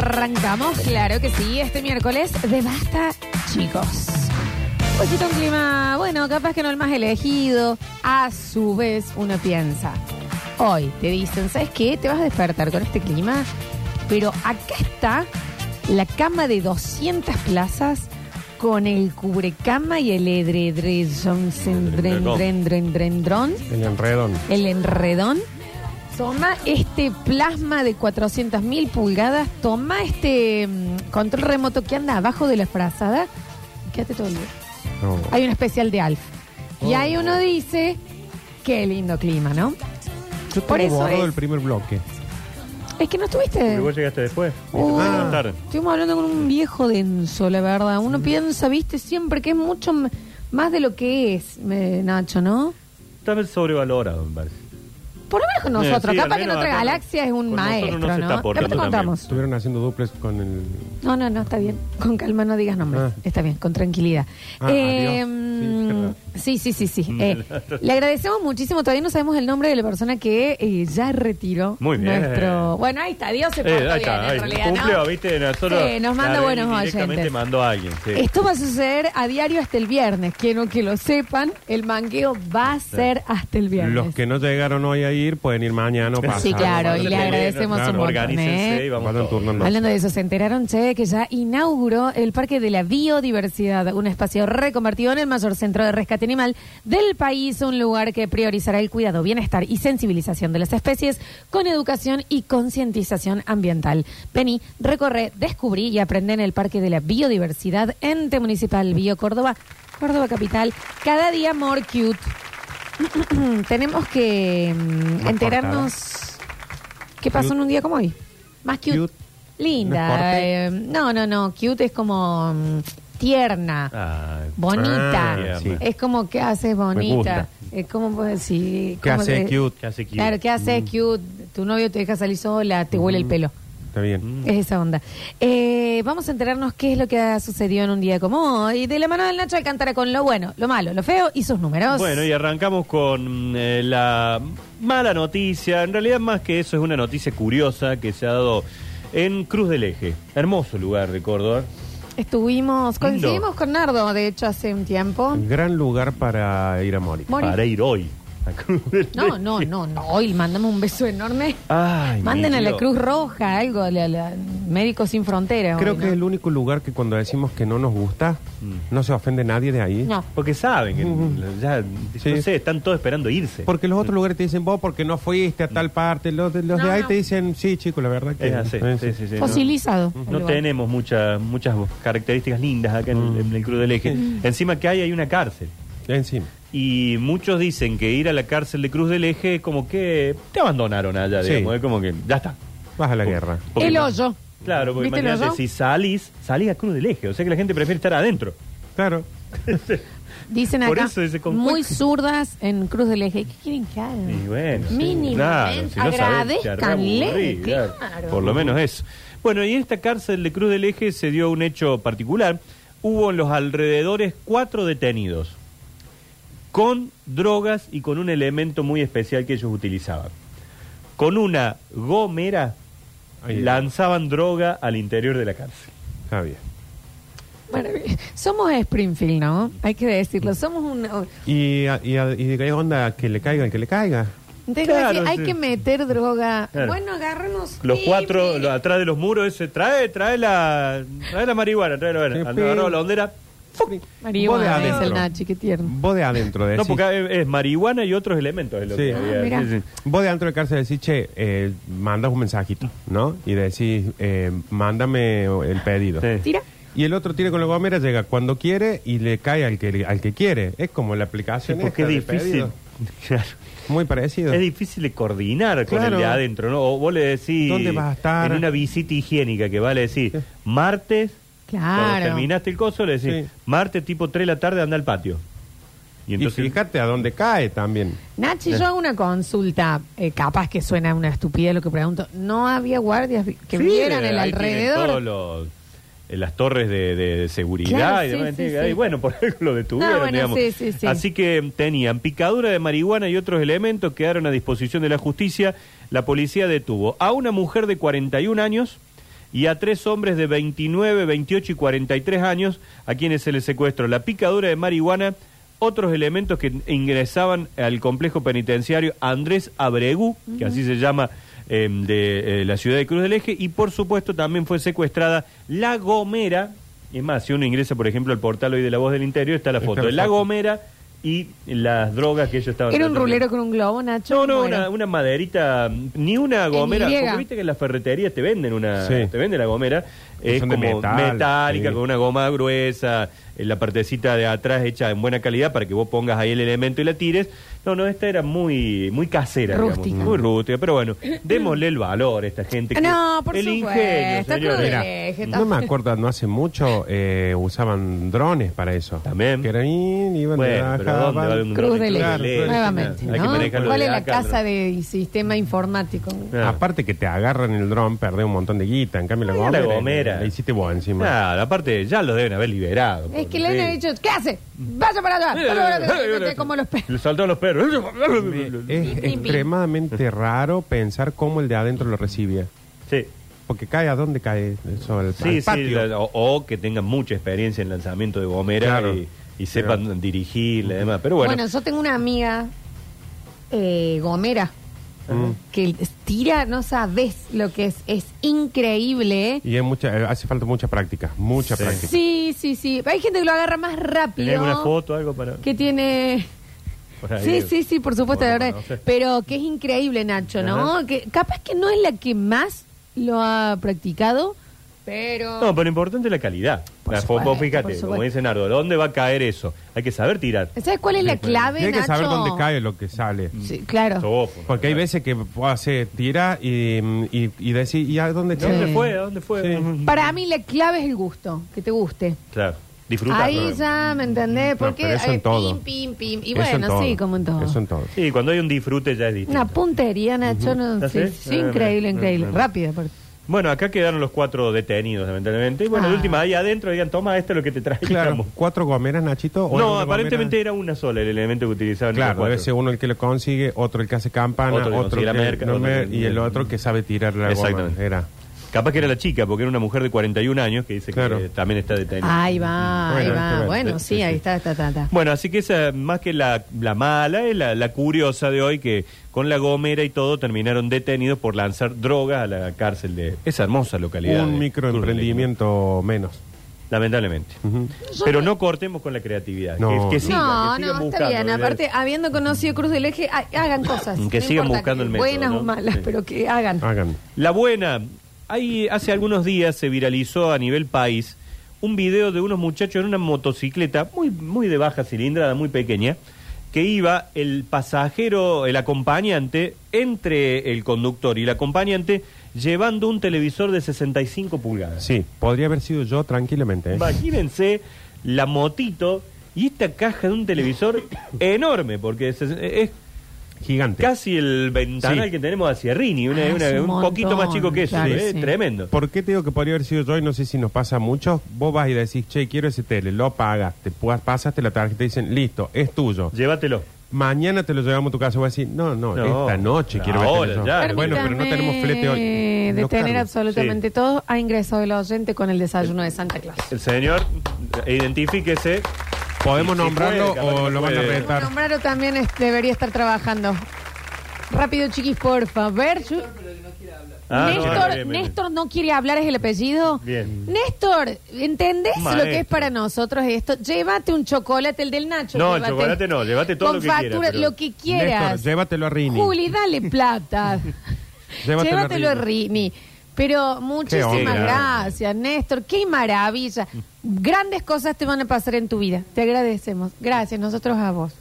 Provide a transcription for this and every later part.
Arrancamos, claro que sí, este miércoles de Basta, chicos. Está un clima, bueno, capaz que no el más elegido. A su vez, uno piensa. Hoy te dicen, ¿sabes qué? Te vas a despertar con este clima. Pero acá está la cama de 200 plazas con el cubrecama y el dron, El enredón. el enredón. Toma este plasma de 400.000 pulgadas. Toma este mm, control remoto que anda abajo de la frazada. y Quédate todo el día. No. Hay un especial de Alf. Y Oh. ahí uno dice, qué lindo clima, ¿no? Yo Por tengo eso borrado es. el primer bloque. Es que no estuviste... Pero vos llegaste después. Uh, Viste, más tarde. estuvimos hablando con un viejo denso, la verdad. Uno piensa, viste, siempre que es mucho m- más de lo que es, Nacho, ¿no? Está sobrevalorado, me parece. Con nosotros. Eh, sí, Capaz que en menos otra acá no. galaxia es un Con nosotros maestro, no se te contamos. Estuvieron haciendo duples con el. No, no, no, está bien. Con calma no digas nombres. Ah. Está bien, con tranquilidad. Ah, Eh, adiós. Sí, mm, sí, sí, sí, sí. Eh, le agradecemos muchísimo. Todavía no sabemos el nombre de la persona que eh, ya retiró Muy bien. nuestro. Bueno, ahí está. Dios se portó Eh, ahí bien, en ahí. realidad, Cumplió, ¿no? ¿viste? Nosotros, Sí, nos manda buenos oyentes. mandó a alguien. Sí. Esto va a suceder a diario hasta el viernes. Quiero que lo sepan. El mangueo va a ser hasta el viernes. Los que no llegaron hoy a ir pueden ir mañana o pasado. Sí, claro, y le Claro, agradecemos un montón, Organícense ¿eh? y vamos. Hablando de eso, se enteraron, che, que ya inauguró el Parque de la Biodiversidad, un espacio reconvertido en el mayor centro de rescate animal del país, un lugar que priorizará el cuidado, bienestar y sensibilización de las especies con educación y concientización ambiental. Vení, recorre, descubrí y aprende en el Parque de la Biodiversidad, ente municipal Bio Córdoba, Córdoba Capital, cada día more cute. Tenemos que mm, Más enterarnos qué pasó en un día como hoy. Más cute. Cute. Linda. ¿No es corte? eh, no, no, no. Cute es como mm, tierna. Ay, Bonita. Sí. Es como que haces bonita. gusta. Es como pues, decir. ¿Qué como hace que- cute? ¿Qué hace cute? Claro, ¿qué hace cute? Tu novio te deja salir sola, te huele el pelo. Está bien. Es esa onda. Eh, vamos a enterarnos qué es lo que ha sucedido en un día como hoy. De la mano del Nacho Alcántara con lo bueno, lo malo, lo feo y sus números. Bueno, y arrancamos con eh, la mala noticia. En realidad, más que eso, es una noticia curiosa que se ha dado en Cruz del Eje. Hermoso lugar de Córdoba. Estuvimos, coincidimos Lindo. con Nardo, de hecho, hace un tiempo. Un gran lugar para ir a morir. Morir. Para ir hoy a Cruz del No, no, no, no. Hoy mandamos un beso enorme. Ay, Manden a la Dios. Cruz Roja, algo, a la, la- Médicos Sin Fronteras. Creo hoy, que ¿no? es el único lugar que cuando decimos que no nos gusta, Mm. no se ofende nadie de ahí. No. Porque saben que Ujú. ya, Sí. no sé, están todos esperando irse. Porque los otros lugares te dicen, vos porque no fuiste a tal parte. Los de, los No, de ahí no. te dicen, sí, chico, la verdad que... Es así, sí, sí, sí. Fosilizado. el No lugar. tenemos muchas muchas características lindas acá en, Mm. en el Cruz del Eje. Encima que hay, hay una cárcel. Encima. Y muchos dicen que ir a la cárcel de Cruz del Eje es como que te abandonaron allá, Sí. digamos. Es como que ya está. Vas a la guerra. Porque El no- hoyo. Claro, porque ¿Viste el imagínate, hoyo? si salís, salís a Cruz del Eje. O sea que la gente prefiere estar adentro. Claro. Dicen Por acá, eso ese con- muy zurdas en Cruz del Eje. ¿Qué quieren que hagan? Y bueno, sí, Mínimamente, claro, si no sabés, te agradezcanle, reaburrís, claro. claro. Por lo menos eso. Bueno, y en esta cárcel de Cruz del Eje se dio un hecho particular. Hubo en los alrededores cuatro detenidos con drogas y con un elemento muy especial que ellos utilizaban. Con una gomera Ahí. lanzaban droga al interior de la cárcel. Está bien. Bueno, somos Springfield, ¿no? Hay que decirlo. Somos un... ¿Y, a- y, a- y de qué onda? Que le caiga el que le caiga. Entonces, Claro, hay sí. que meter droga. Claro. Bueno, agárranos. Los cuatro atrás de los muros, ese, trae, trae la, trae la marihuana, trae la, agarró la hondera. Vos de Marihuana, dice el adentro. Nachi, qué tierno. Vos de adentro de No, porque es, es marihuana y otros elementos. Es lo Sí. que Ah. Sí, sí. Vos de adentro de cárcel decís, che, eh, mandas un mensajito, ¿no? Y decís, eh, mándame el pedido. Sí. Tira. Y el otro tiene con la gomera, llega cuando quiere y le cae al que, al que quiere. Es como la Sí, aplicación. porque es esta de difícil. pedido. Claro. Muy parecido. Es difícil de coordinar con Claro. el de adentro, ¿no? O vos le decís. ¿Dónde vas a estar? En una visita higiénica que vale decir, martes, cuando Claro. terminaste el coso, le decís, Sí. martes tipo 3 de la tarde anda al patio. Y Y entonces. fíjate a dónde cae también. Nachi, yo hago una consulta, eh, capaz que suena una estupidez lo que pregunto. ¿No había guardias vi- que Sí, vieran el ahí tienen alrededor? todos los- en las torres de, de- de seguridad Claro, y sí, demás. sí, sí. Bueno, por ejemplo, lo detuvieron, No, bueno, digamos. sí, sí, sí. Así que tenían picadura de marihuana y otros elementos que quedaron a disposición de la justicia. La policía detuvo a una mujer de 41 años y a tres hombres de 29, 28 y 43 años a quienes se les secuestró la picadura de marihuana, otros elementos que ingresaban al complejo penitenciario Andrés Abregú, que así se llama eh, de eh, la ciudad de Cruz del Eje, y por supuesto también fue secuestrada La Gomera. Es más, si uno ingresa, por ejemplo, al portal hoy de La Voz del Interior, está la foto la de La foto. Gomera y las drogas que ellos estaban Era un tratando. rulero con un globo, Nacho. No, no, una, una maderita, ni una gomera. Porque viste que en las ferreterías te venden una, Sí. te venden la gomera. Es Son de como metal, metálica, sí. con una goma gruesa, en la partecita de atrás hecha en buena calidad para que vos pongas ahí el elemento y la tires. No, no, esta era muy, muy casera, digamos, Rústica. muy rústica. Pero bueno, démosle el valor a esta gente. que- No, por el supuesto, ingenio, cruel. Mira, no me acuerdo, no hace mucho eh, usaban drones para eso. También. Que eran, iban de Bueno, pero ¿dónde va a haber un Cruz Eje, Claro, nuevamente. Hay que ¿Cuál de es la acá, casa ¿no? de sistema informático? Ah. Aparte que te agarran el dron, perdés un montón de guita. En cambio, la Ay, gomera, la gomera. la hiciste vos encima. Nada, aparte ya lo deben haber liberado. Es por- que le han dicho, ¿qué hace? Vaya para allá. Vaya para allá. Como los perros. Le saltaron los perros. Es extremadamente raro pensar cómo el de adentro lo recibía. Sí. Porque cae a dónde cae eso, al, Sí, sí, patio. la- o, o que tengan mucha experiencia en lanzamiento de gomera Claro. y, y sepan Pero- dirigirle y demás. Pero bueno, Bueno, yo tengo una amiga eh, gomera Mm. que tira, no sabes lo que es, es increíble. ¿eh? Y hay mucha, eh, hace falta mucha práctica, mucha Sí. práctica. Sí, sí, sí. Hay gente que lo agarra más ¿tenés rápido. alguna foto algo para...? Que tiene... Sí, sí, sí, por supuesto, Bueno, la verdad. no sé. Pero que es increíble, Nacho, ¿no? Ajá. Que capaz que no es la que más lo ha practicado, pero... No, pero lo importante es la calidad. La, supuesto, vos fíjate, por como dice Nardo, ¿dónde va a caer eso? Hay que saber tirar. ¿Sabes cuál es la clave, Y hay que Nacho? saber dónde cae lo que sale. Sí, claro. Sofo. Porque hay veces que vos haces, tira y, y, y decís, ¿y a dónde ¿De ¿Dónde fue? ¿A dónde fue? Sí. Para mí la clave es el gusto, que te guste. Claro, disfrutar. Ahí ya, ¿me entendés? No, Porque eso en hay todo. pim, pim, pim. Y Eso en bueno, todo. sí, como en todo. Eso en todo. Sí, cuando hay un disfrute ya es distinto. Una puntería, Nacho, no, ¿Ah, sí, sí? sí, Ah, increíble, increíble. Ah. Rápido, aparte. Bueno, acá quedaron los cuatro detenidos, lamentablemente. Y bueno, Ah. de última, ahí adentro digan, toma, esto es lo que te traemos. Claro, cuatro gomeras, Nachito. o era No, una aparentemente gomera- era una sola el elemento que utilizaban. Claro, debe ser uno el que lo consigue, otro el que hace campana, Otro que otro consigue la que merca, no otro que- y el otro que sabe tirar la goma. Exactamente. Era. Capaz que era la chica, porque era una mujer de 41 años que dice Claro. que también está detenida. Ahí va, Bueno, ahí va. Bueno, Sí, sí, sí, ahí está, está, está, está. Bueno, así que esa, más que la, la mala, es la, la curiosa de hoy, que con la gomera y todo terminaron detenidos por lanzar drogas a la cárcel de esa hermosa localidad. Un de microemprendimiento menos. Lamentablemente. Ujú. Pero no cortemos con la creatividad. No. que, que sigan, no, que sigan no, está buscando, bien. ¿verdad? Aparte, habiendo conocido Cruz del Eje, ha- hagan cosas. Que No sigan importa buscando el método, Buenas ¿no? o malas, Sí. pero que hagan. Hagan. La buena, hay, hace algunos días se viralizó a nivel país un video de unos muchachos en una motocicleta muy, muy de baja cilindrada, muy pequeña, que iba el pasajero, el acompañante, entre el conductor y el acompañante, llevando un televisor de 65 pulgadas. Sí, podría haber sido yo tranquilamente. ¿eh? Imagínense la motito y esta caja de un televisor enorme, porque es, es Gigante. casi el ventanal Sí. que tenemos hacia Rini, una- Ah, una- es un un poquito montón, más chico que eso, claro, ¿eh? sí. tremendo. ¿Por qué te digo que podría haber sido yo y no sé si nos pasa mucho? Vos vas y decís, che, quiero ese tele, lo pagas, te pu- pasaste la tarjeta y dicen, listo, es tuyo. Llévatelo. Mañana te lo llevamos a tu casa. Voy a decir, no, no, No, esta noche quiero ahora, ver ya. Bueno, pero no tenemos flete hoy. Permítame No, Detener Carlos. absolutamente todo. Ha ingresado el oyente con el desayuno de Santa Claus. El señor, identifíquese. ¿Podemos nombrarlo puede, o lo van a retar? Nombraro también es- debería estar trabajando. Rápido, chiquis, porfa. Ver, Chu- Ah, no, Néstor, bien, bien, bien. Néstor no quiere hablar, es el apellido. Bien. Néstor, ¿entendés Maestro. lo que es para nosotros esto? Llévate un chocolate, el del Nacho. No, el llévate. chocolate no, llévate todo Con lo que quieras, factura, pero- lo que quieras. Néstor, llévatelo a Rini. Juli, dale plata. Llévatelo a Llévatelo a Rini. Pero muchísimas gracias, Néstor. Qué maravilla. Grandes cosas te van a pasar en tu vida. Te agradecemos. Gracias, nosotros a vos.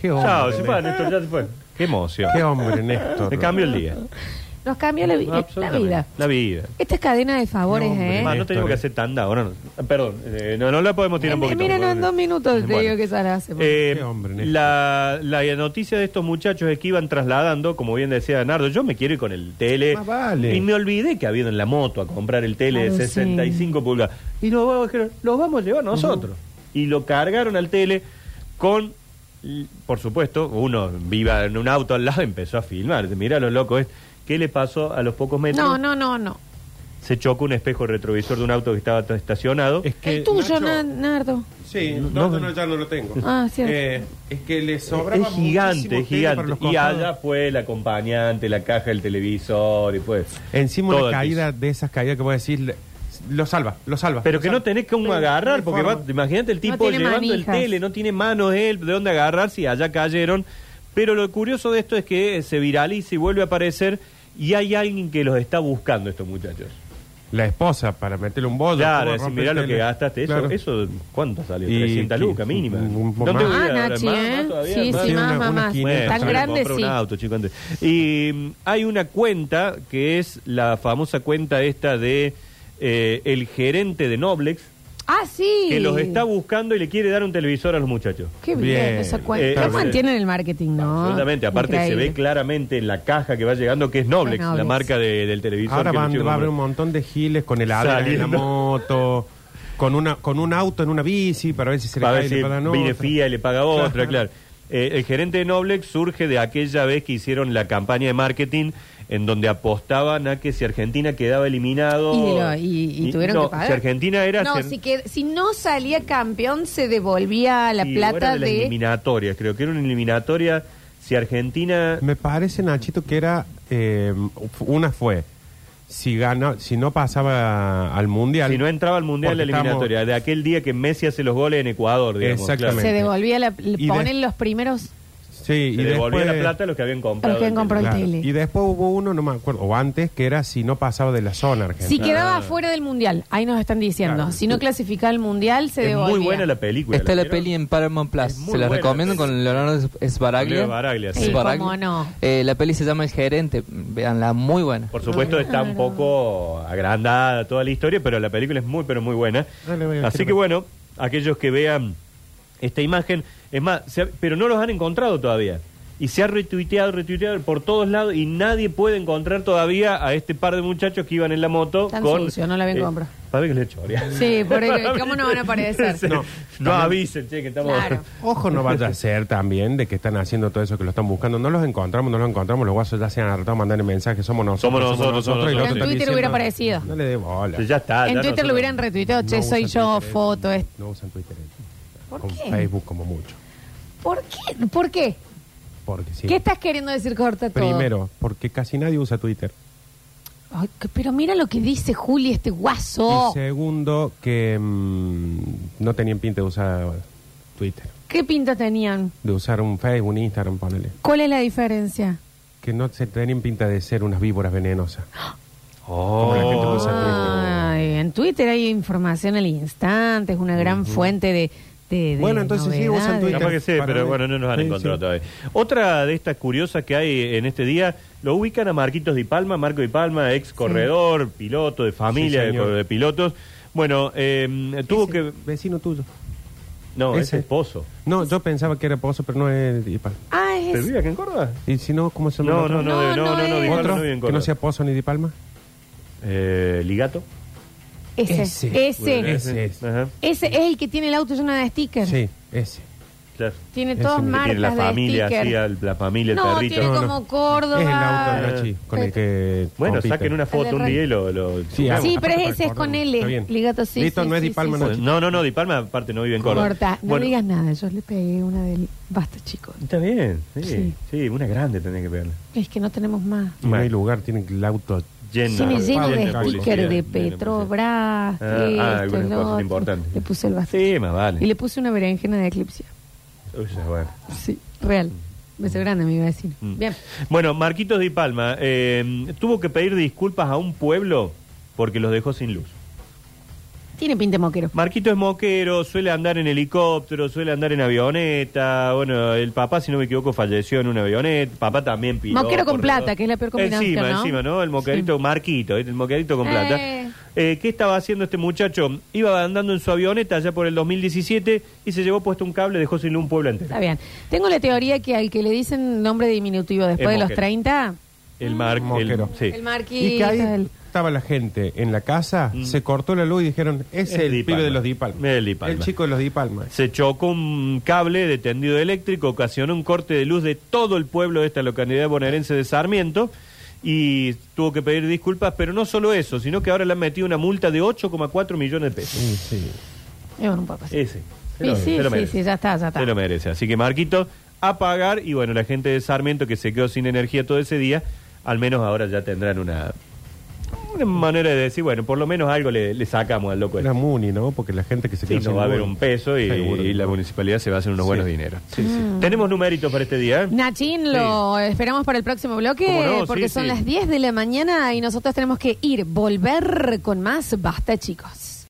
Qué hombre. Chao, se fue, Néstor. Ya se fue. Qué emoción. Qué hombre, Néstor. Me cambio el día. Nos cambia la, vi- la Absolutamente. vida. La vida. Esta es cadena de favores, No, hombre, ¿eh? Más, no tenemos que hacer tanda ahora. No. Perdón, eh, no, no la podemos tirar un Eh, poquito. Mira, no, en dos minutos te Bueno. digo que Sara hacemos. Eh, Qué hombre, Néstor. la, la noticia de estos muchachos es que iban trasladando, como bien decía Nardo, yo me quiero ir con el tele. Más vale. Y me olvidé que había ido en la moto a comprar el tele Claro, de 65 pulgadas. Y los vamos, dijeron, los vamos a llevar nosotros. Y lo cargaron al tele con, l- por supuesto, uno viva en un auto al lado empezó a filmar. Mira lo loco es. ¿Qué le pasó a los pocos metros? no, no, no, no. se chocó un espejo retrovisor de un auto que estaba estacionado. Es que, el tuyo, Nacho- Na- Nardo. Sí, No, no, no. ya no lo tengo. Ah, cierto. Eh, es que le Es sobraba gigante, muchísimo es tele gigante. los Y costados. allá fue el acompañante, la caja del televisor y pues. Encima todo una el caída de esas caídas que voy a decir, lo salva, lo salva. Pero lo que no salva. tenés que agarrar, porque va, imagínate el tipo tiene llevando manijas. el tele, no tiene manos él, de dónde agarrar si allá cayeron. Pero lo curioso de esto es que se viraliza y vuelve a aparecer y hay alguien que los está buscando estos muchachos. La esposa para meterle un bollo. Claro, ¿cómo decir, mirá lo que gastaste. Eso, Claro. eso ¿cuánto salió? Y 300 que- lucas mínima. un- un- ¿Dónde más. voy a Ah? Nachi. ¿eh? ¿Más todavía? Sí, ¿Más? sí, más, más, más. 500. Bueno, Tan sale, grande, sí. un auto, chico, antes. Y mm, hay una cuenta que es la famosa cuenta esta de eh, el gerente de Noblex Ah, sí. que los está buscando y le quiere dar un televisor a los muchachos. Qué bien, Bien. esa cuenta. Eh, ¿Cómo mantienen el marketing, no? Absolutamente. Aparte se ve claramente en la caja que va llegando que es Noblex, Es Noblex. la marca de- del televisor. Ahora que van, va a haber un montón de giles con el en la Saliendo. moto, con una con un auto en una bici para ver si se le Para cae ver y le si pagan viene otra. FIA y le paga otra, Claro. claro. Eh, el gerente de Noblex surge de aquella vez que hicieron la campaña de marketing en donde apostaban a que si Argentina quedaba eliminado... Y lo- y- y tuvieron no, que pagar. Si Argentina era... No, si- si, que, si no salía campeón, se devolvía la sí, era plata de las eliminatorias, creo que era una eliminatoria... Si Argentina... Me parece, Nachito, que era. eh, una fue. Si gana, si no pasaba al mundial. Si no entraba al Mundial la porque estamos- eliminatoria, de aquel día que Messi hace los goles en Ecuador, digamos. Exactamente. Se devolvía la. Y de- ponen los primeros. Sí, y devolvía después- la plata a los que habían comprado. A los que habían el comprado. Claro. tele. Y después hubo uno, no me acuerdo, o antes, que era si no pasaba de la zona argentina. Si quedaba Ah. fuera del mundial, ahí nos están diciendo. Claro. Si no clasificaba el mundial, se Es devolvía. muy buena la película. Está la vieron? peli en Paramount Plus. Es muy Se la buena recomiendo la con Leonardo Sbaraglia. Leo Baraglia, sí. Sí, Sbaraglia. cómo no. Eh, la peli se llama El Gerente. Veanla, muy buena. Por supuesto está un poco agrandada toda la historia, pero la película es muy, pero muy buena. Dale, voy a- Así que bueno, aquellos que vean esta imagen, es más, se ha- pero no los han encontrado todavía. Y se ha retuiteado, retuiteado por todos lados y nadie puede encontrar todavía a este par de muchachos que iban en la moto Tan con... sucio, no la ven compra. Para ver que le chorea. Sí, por eso, ¿cómo no van a aparecer? Sí. No. No, avisen, che, que estamos... Claro. Ojo, no vaya a ser también de que están haciendo todo eso que lo están buscando. No los encontramos, no los encontramos. Los guasos ya se han hartado a mandar mensajes. Somos nosotros. Somos nosotros, somos y el nosotros. otro En están Twitter hubiera diciendo, aparecido. No le dé bola. Ya está. en ya Twitter nosotros- lo hubieran retuiteado, che, No soy usan yo, Twitter, foto. es- No usan Twitter. ¿Por Con qué? Facebook como mucho. ¿Por qué? ¿Por qué? Porque sí. ¿Qué estás queriendo decir corta todo? Primero, porque casi nadie usa Twitter. Ay, que- pero mira lo que dice Juli, este guaso. Y segundo, que mm, no tenían pinta de usar Twitter. ¿Qué pinta tenían? De usar un Facebook, un Instagram, ponele. ¿Cuál es la diferencia? Que no se tenían pinta de ser unas víboras venenosas. Oh. Como la gente usa Twitter. Ay, en Twitter hay información al instante, es una gran fuente de, de, de Bueno, entonces sí, usan novedades. Twitter. Capaz que sí, Para pero bueno, no nos han Sí, encontrado sí. todavía. Otra de estas curiosas que hay en este día, lo ubican a Marquitos Di Palma, Marco Di Palma, ex corredor, piloto de familia Sí, de, señor. de pilotos. Bueno, eh, tuvo Ese que... Vecino tuyo. No, es ese. esposo. No, yo pensaba que era Pozo, pero no es Di Palma. Ah, ¿Pero es... vive aquí en Córdoba? Y si no, ¿cómo se llama? No, el no, otro? no, No, no, no, no no, es. Di Palma ¿Otro? no vive en que no sea Pozo ni Di Palma. Eh, ¿Ligato? Ese. Ese. Ese. Ese es. Ajá, Ese es el que tiene el auto lleno de stickers. Sí, ese. claro. Tiene Ese todas que marcas tiene la de familia, sticker. así, al- la familia, el no, perrito. tiene No, como no. Córdoba. Es el auto de Nachi con el que. Bueno, compite. saquen una foto un día y lo... lo- Sí, pero ese es con. L. Está bien. Ligato, sí. Listo, sí, no es sí, Di Palma, sí, no. sí. No, no, no, Di Palma aparte no vive en Córdoba. Corta, no Bueno, digas nada, yo le pegué una del... Basta, chicos. Está bien, sí, Sí. sí, una grande tenés que pegarle. Es que no tenemos más. No hay lugar, tiene el auto. Lleno, Tiene lleno de stickers de Petrobras, Ah, ah, esto, algunas el cosas importantes. Le puse el bastante. Sí, más vale. Y le puse una berenjena de eclipse. Uy, ya, bueno. Sí, real. Beso grande, me iba a decir. Mm. Bien. Bueno, Marquitos Di Palma eh, tuvo que pedir disculpas a un pueblo porque los dejó sin luz. Tiene pinta de moquero. Marquito es moquero, suele andar en helicóptero, suele andar en avioneta. Bueno, el papá, si no me equivoco, falleció en una avioneta. Papá también piloto. Moquero con plata, que es la peor combinación, Encima, ¿no? encima, ¿no? El moquerito Sí. Marquito, el moquerito con plata. Eh. Eh, ¿Qué estaba haciendo este muchacho? Iba andando en su avioneta allá por el 2017 y se llevó puesto un cable, dejó sin luz un pueblo entero. Está bien. Tengo la teoría que al que le dicen nombre diminutivo después Es de los moquero. 30, El mar, el, sí. el marquito. El- estaba la gente en la casa, Mm. se cortó la luz y dijeron, ese es Es el Di pibe Palma. de los Di Palma. El Di Palma. chico de los Di Palma. Se chocó un cable de tendido eléctrico, ocasionó un corte de luz de todo el pueblo de esta localidad bonaerense de Sarmiento y tuvo que pedir disculpas, pero no solo eso, sino que ahora le han metido una multa de 8,4 millones de pesos. Sí, sí. Es un poco así. Ese. Se Sí, lo- sí, se lo sí, merece. sí, ya está, ya está. Se lo merece. Así que Marquito, a pagar. Y bueno, la gente de Sarmiento que se quedó sin energía todo ese día, al menos ahora ya tendrán una, una manera de decir, bueno, por lo menos algo le, le sacamos al loco. Era este. Muni, ¿no? Porque la gente que se Sí, quedó no sin va a haber un peso y, Seguro. y la municipalidad se va a hacer unos Sí. buenos dineros. Sí, sí. Tenemos numeritos para este día. ¿eh? Nachín, lo esperamos para el próximo bloque ¿Cómo no? porque Sí, son sí. las 10 de la mañana y nosotros tenemos que ir, volver con más. Basta, chicos.